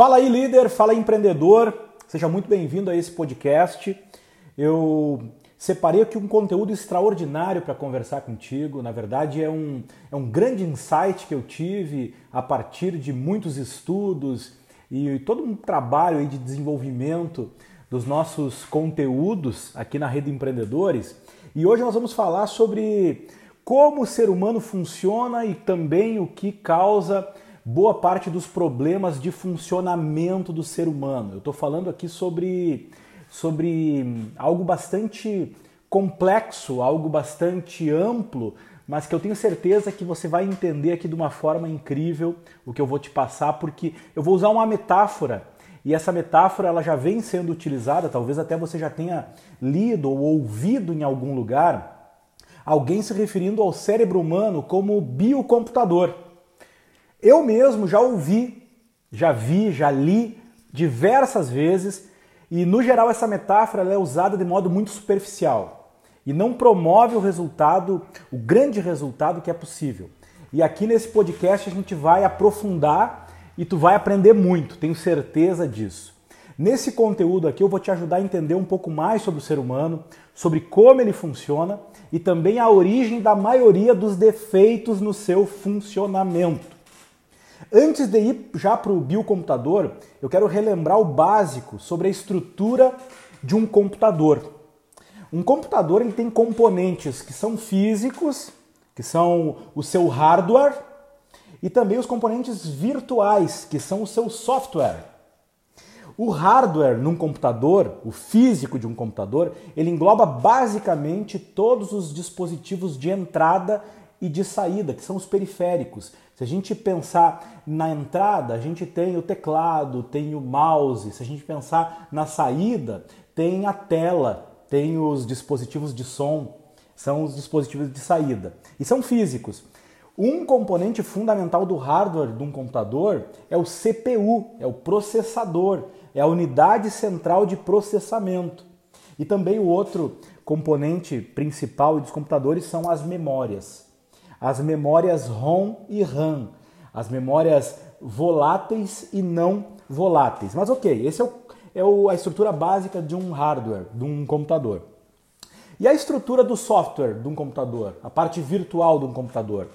Fala aí, líder, fala aí, empreendedor. Seja muito bem-vindo a esse podcast. Eu separei aqui um conteúdo extraordinário para conversar contigo. Na verdade, é um, é um grande insight que eu tive a partir de muitos estudos e todo um trabalho de desenvolvimento dos nossos conteúdos aqui na Rede Empreendedores. E hoje nós vamos falar sobre como o ser humano funciona e também o que causa boa parte dos problemas de funcionamento do ser humano. Eu estou falando aqui sobre, sobre algo bastante complexo, algo bastante amplo, mas que eu tenho certeza que você vai entender aqui de uma forma incrível o que eu vou te passar, porque eu vou usar uma metáfora e essa metáfora ela já vem sendo utilizada, talvez até você já tenha lido ou ouvido em algum lugar, alguém se referindo ao cérebro humano como biocomputador. Eu mesmo já ouvi, já vi, já li diversas vezes e no geral essa metáfora é usada de modo muito superficial e não promove o resultado, o grande resultado que é possível. E aqui nesse podcast a gente vai aprofundar e tu vai aprender muito, tenho certeza disso. Nesse conteúdo aqui eu vou te ajudar a entender um pouco mais sobre o ser humano, sobre como ele funciona e também a origem da maioria dos defeitos no seu funcionamento. Antes de ir já para o biocomputador, eu quero relembrar o básico sobre a estrutura de um computador. Um computador ele tem componentes que são físicos, que são o seu hardware, e também os componentes virtuais, que são o seu software. O hardware num computador, o físico de um computador, ele engloba basicamente todos os dispositivos de entrada e de saída, que são os periféricos. Se a gente pensar na entrada, a gente tem o teclado, tem o mouse. Se a gente pensar na saída, tem a tela, tem os dispositivos de som, são os dispositivos de saída. E são físicos. Um componente fundamental do hardware de um computador é o CPU, é o processador, é a unidade central de processamento. E também o outro componente principal dos computadores são as memórias as memórias ROM e RAM, as memórias voláteis e não voláteis. Mas ok, essa é, o, é o, a estrutura básica de um hardware, de um computador. E a estrutura do software de um computador, a parte virtual de um computador?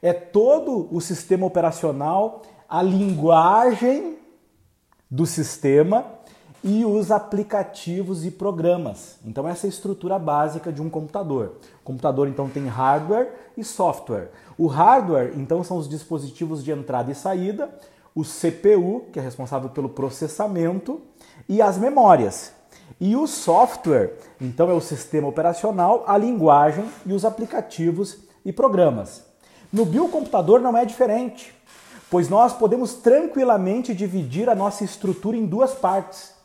É todo o sistema operacional, a linguagem do sistema e os aplicativos e programas. Então essa é a estrutura básica de um computador. O computador então tem hardware e software. O hardware então são os dispositivos de entrada e saída, o CPU, que é responsável pelo processamento, e as memórias. E o software, então é o sistema operacional, a linguagem e os aplicativos e programas. No biocomputador não é diferente, pois nós podemos tranquilamente dividir a nossa estrutura em duas partes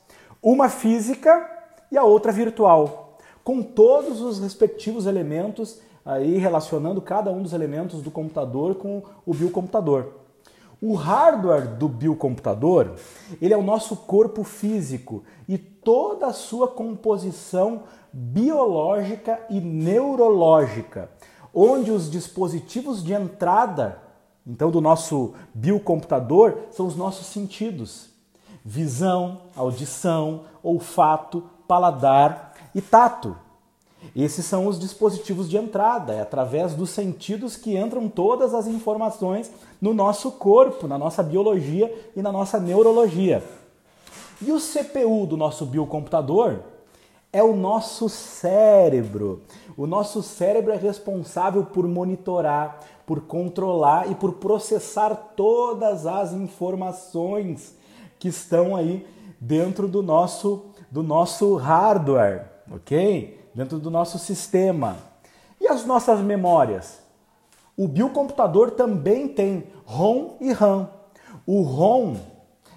uma física e a outra virtual, com todos os respectivos elementos aí relacionando cada um dos elementos do computador com o biocomputador. O hardware do biocomputador, ele é o nosso corpo físico e toda a sua composição biológica e neurológica, onde os dispositivos de entrada, então do nosso biocomputador, são os nossos sentidos visão, audição, olfato, paladar e tato. Esses são os dispositivos de entrada, é através dos sentidos que entram todas as informações no nosso corpo, na nossa biologia e na nossa neurologia. E o CPU do nosso biocomputador é o nosso cérebro. O nosso cérebro é responsável por monitorar, por controlar e por processar todas as informações que estão aí dentro do nosso, do nosso hardware, ok? Dentro do nosso sistema. E as nossas memórias? O biocomputador também tem ROM e RAM. O ROM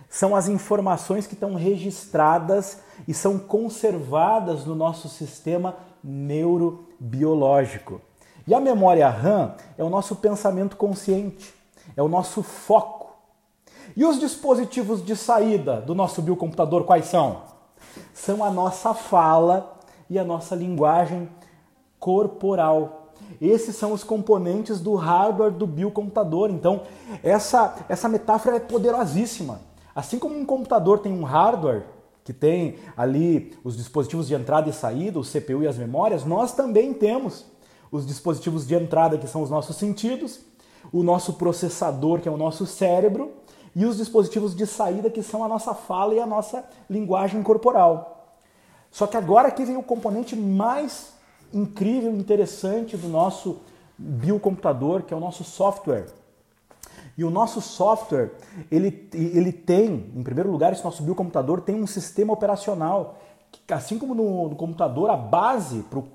são as informações que estão registradas e são conservadas no nosso sistema neurobiológico. E a memória RAM é o nosso pensamento consciente, é o nosso foco e os dispositivos de saída do nosso biocomputador quais são? São a nossa fala e a nossa linguagem corporal. Esses são os componentes do hardware do biocomputador. Então, essa, essa metáfora é poderosíssima. Assim como um computador tem um hardware, que tem ali os dispositivos de entrada e saída, o CPU e as memórias, nós também temos os dispositivos de entrada, que são os nossos sentidos, o nosso processador, que é o nosso cérebro, e os dispositivos de saída, que são a nossa fala e a nossa linguagem corporal. Só que agora aqui vem o componente mais incrível, interessante do nosso biocomputador, que é o nosso software. E o nosso software, ele, ele tem, em primeiro lugar, esse nosso biocomputador tem um sistema operacional, que, assim como no, no computador, a base para o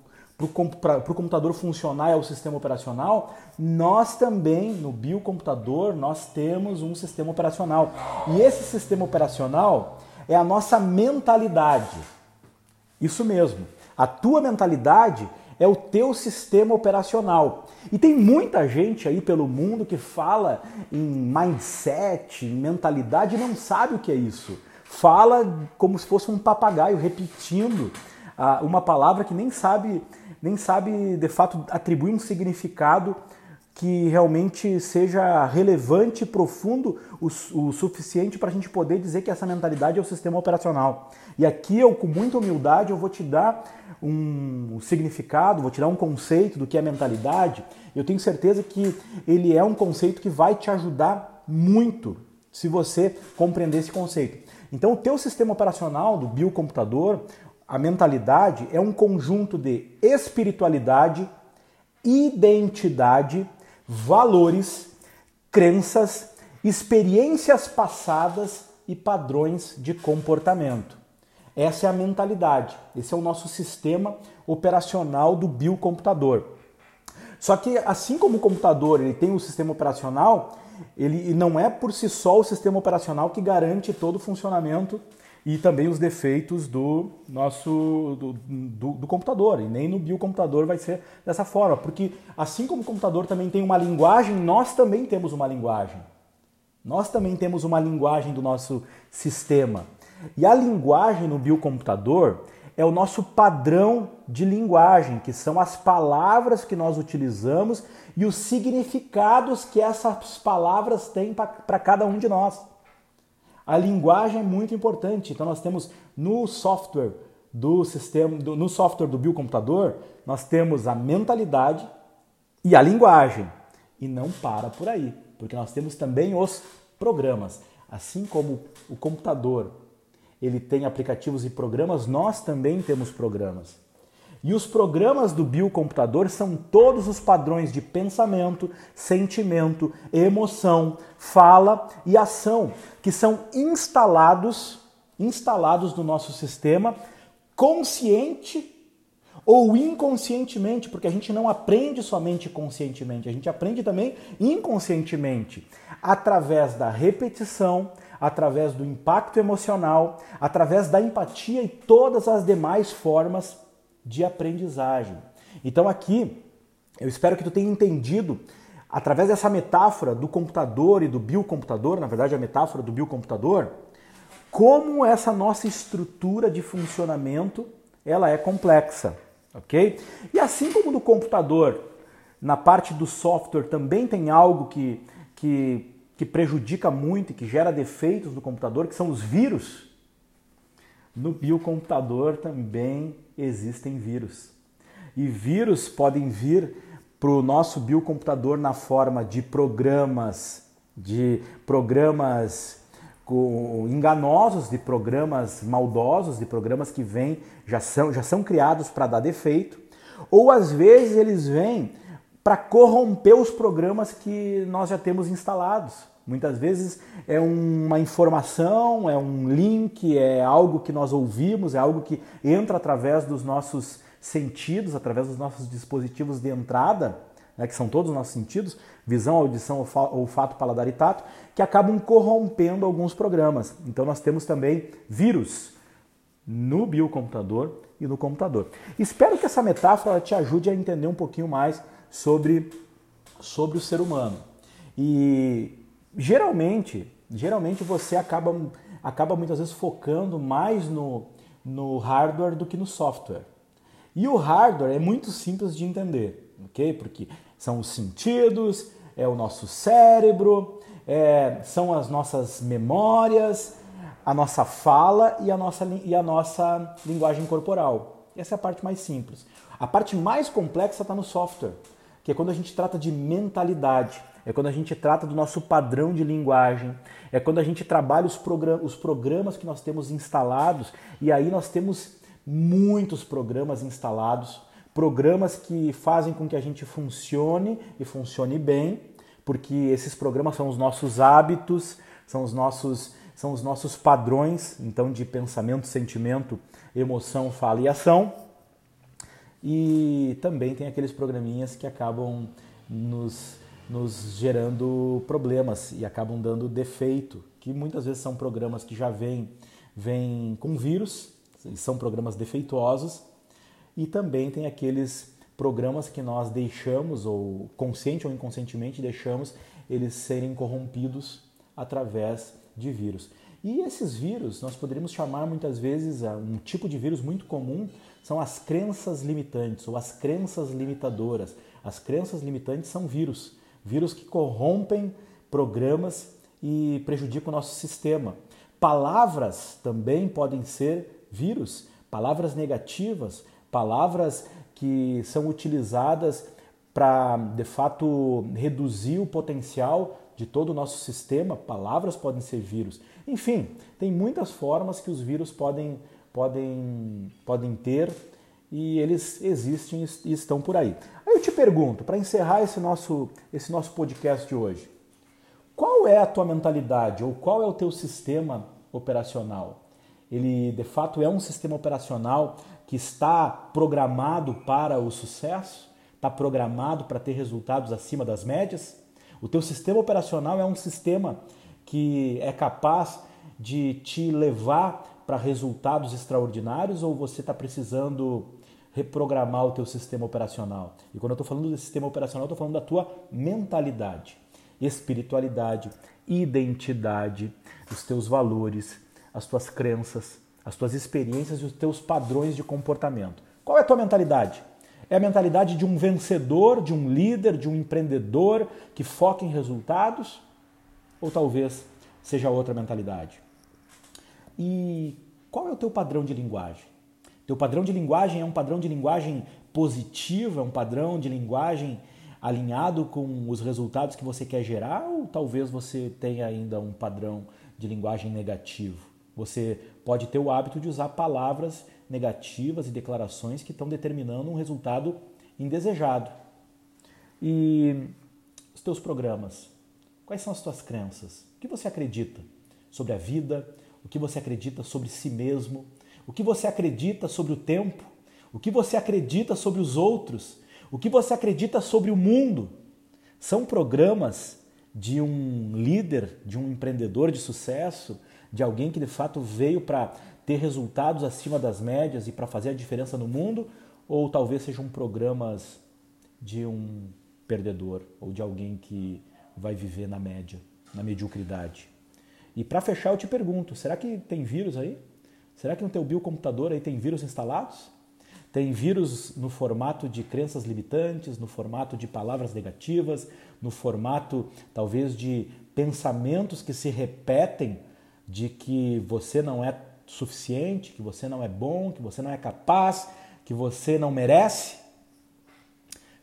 computador funcionar é o sistema operacional, nós também, no biocomputador, nós temos um sistema operacional. E esse sistema operacional é a nossa mentalidade. Isso mesmo. A tua mentalidade é o teu sistema operacional. E tem muita gente aí pelo mundo que fala em mindset, em mentalidade e não sabe o que é isso. Fala como se fosse um papagaio repetindo ah, uma palavra que nem sabe, nem sabe de fato atribuir um significado que realmente seja relevante e profundo o, o suficiente para a gente poder dizer que essa mentalidade é o sistema operacional. E aqui eu, com muita humildade, eu vou te dar um significado, vou te dar um conceito do que é mentalidade. Eu tenho certeza que ele é um conceito que vai te ajudar muito se você compreender esse conceito. Então, o teu sistema operacional do biocomputador, a mentalidade é um conjunto de espiritualidade, identidade, valores, crenças, experiências passadas e padrões de comportamento. Essa é a mentalidade, esse é o nosso sistema operacional do biocomputador. Só que assim como o computador ele tem um sistema operacional, ele não é por si só o sistema operacional que garante todo o funcionamento e também os defeitos do nosso do, do, do, computador. E nem no biocomputador vai ser dessa forma, porque assim como o computador também tem uma linguagem, nós também temos uma linguagem. Nós também temos uma linguagem do nosso sistema. E a linguagem no biocomputador é o nosso padrão de linguagem, que são as palavras que nós utilizamos e os significados que essas palavras têm para cada um de nós. A linguagem é muito importante. Então nós temos no software do sistema, do, no software do biocomputador, nós temos a mentalidade e a linguagem. E não para por aí, porque nós temos também os programas. Assim como o computador, ele tem aplicativos e programas, nós também temos programas. E os programas do biocomputador são todos os padrões de pensamento, sentimento, emoção, fala e ação que são instalados, instalados no nosso sistema consciente ou inconscientemente, porque a gente não aprende somente conscientemente, a gente aprende também inconscientemente, através da repetição, através do impacto emocional, através da empatia e todas as demais formas de aprendizagem. Então aqui, eu espero que tu tenha entendido através dessa metáfora do computador e do biocomputador, na verdade a metáfora do biocomputador, como essa nossa estrutura de funcionamento ela é complexa, ok? E assim como no computador, na parte do software também tem algo que, que, que prejudica muito e que gera defeitos no computador, que são os vírus. No biocomputador também existem vírus. E vírus podem vir para o nosso biocomputador na forma de programas, de programas enganosos, de programas maldosos, de programas que vêm, já são, já são criados para dar defeito, ou às vezes eles vêm para corromper os programas que nós já temos instalados. Muitas vezes é uma informação, é um link, é algo que nós ouvimos, é algo que entra através dos nossos sentidos, através dos nossos dispositivos de entrada, né, que são todos os nossos sentidos, visão, audição, olfato, paladar e tato, que acabam corrompendo alguns programas. Então nós temos também vírus no biocomputador e no computador. Espero que essa metáfora te ajude a entender um pouquinho mais sobre, sobre o ser humano. E geralmente, geralmente você acaba, acaba muitas vezes focando mais no, no hardware do que no software. E o hardware é muito simples de entender, ok? Porque são os sentidos, é o nosso cérebro, é, são as nossas memórias, a nossa fala e a nossa, e a nossa linguagem corporal. Essa é a parte mais simples. A parte mais complexa está no software, que é quando a gente trata de mentalidade, é quando a gente trata do nosso padrão de linguagem, é quando a gente trabalha os, os programas que nós temos instalados, e aí nós temos muitos programas instalados, programas que fazem com que a gente funcione e funcione bem, porque esses programas são os nossos hábitos, são os nossos, são os nossos padrões, então de pensamento, sentimento, emoção, fala e ação. E também tem aqueles programinhas que acabam nos, nos gerando problemas e acabam dando defeito, que muitas vezes são programas que já vêm, vêm com vírus, são programas defeituosos, e também tem aqueles programas que nós deixamos, ou consciente ou inconscientemente deixamos, eles serem corrompidos através de vírus. E esses vírus nós poderíamos chamar muitas vezes um tipo de vírus muito comum são as crenças limitantes ou as crenças limitadoras. As crenças limitantes são vírus, vírus que corrompem programas e prejudicam o nosso sistema. Palavras também podem ser vírus, palavras negativas, palavras que são utilizadas para, de fato, reduzir o potencial de todo o nosso sistema. Palavras podem ser vírus. Enfim, tem muitas formas que os vírus podem, podem, podem ter e eles existem e estão por aí. Aí eu te pergunto, para encerrar esse nosso, esse nosso podcast de hoje, qual é a tua mentalidade ou qual é o teu sistema operacional? Ele de fato é um sistema operacional que está programado para o sucesso, está programado para ter resultados acima das médias. O teu sistema operacional é um sistema que é capaz de te levar para resultados extraordinários ou você está precisando reprogramar o teu sistema operacional? E quando eu estou falando do sistema operacional, estou falando da tua mentalidade, espiritualidade, identidade, os teus valores, as tuas crenças, as tuas experiências e os teus padrões de comportamento. Qual é a tua mentalidade? É a mentalidade de um vencedor, de um líder, de um empreendedor que foca em resultados? Ou talvez seja outra mentalidade? E qual é o teu padrão de linguagem? Teu padrão de linguagem é um padrão de linguagem positivo, é um padrão de linguagem alinhado com os resultados que você quer gerar, ou talvez você tenha ainda um padrão de linguagem negativo? Você pode ter o hábito de usar palavras negativas e declarações que estão determinando um resultado indesejado. E os teus programas? Quais são as tuas crenças? O que você acredita sobre a vida? O que você acredita sobre si mesmo? O que você acredita sobre o tempo? O que você acredita sobre os outros? O que você acredita sobre o mundo? São programas de um líder, de um empreendedor de sucesso, de alguém que de fato veio para ter resultados acima das médias e para fazer a diferença no mundo, ou talvez sejam programas de um perdedor ou de alguém que vai viver na média, na mediocridade. E para fechar, eu te pergunto: será que tem vírus aí? Será que no teu biocomputador aí tem vírus instalados? Tem vírus no formato de crenças limitantes, no formato de palavras negativas, no formato talvez de pensamentos que se repetem de que você não é suficiente, que você não é bom, que você não é capaz, que você não merece?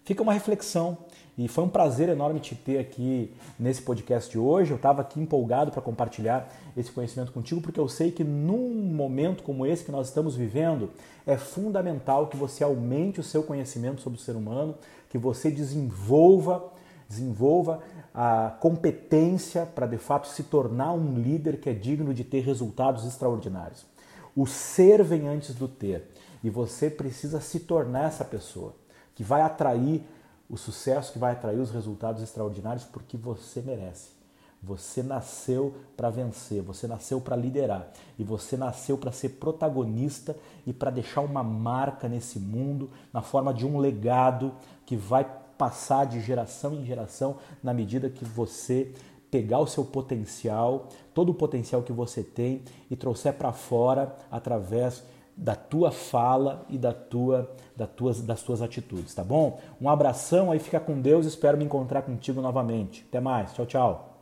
Fica uma reflexão. E foi um prazer enorme te ter aqui nesse podcast de hoje. Eu estava aqui empolgado para compartilhar esse conhecimento contigo, porque eu sei que num momento como esse que nós estamos vivendo, é fundamental que você aumente o seu conhecimento sobre o ser humano, que você desenvolva, desenvolva a competência para de fato se tornar um líder que é digno de ter resultados extraordinários. O ser vem antes do ter e você precisa se tornar essa pessoa que vai atrair o sucesso, que vai atrair os resultados extraordinários porque você merece. Você nasceu para vencer, você nasceu para liderar e você nasceu para ser protagonista e para deixar uma marca nesse mundo na forma de um legado que vai passar de geração em geração na medida que você pegar o seu potencial, todo o potencial que você tem e trouxer para fora através da tua fala e da tua, da tuas, das tuas atitudes, tá bom? Um abração aí, fica com Deus, espero me encontrar contigo novamente. Até mais, tchau, tchau.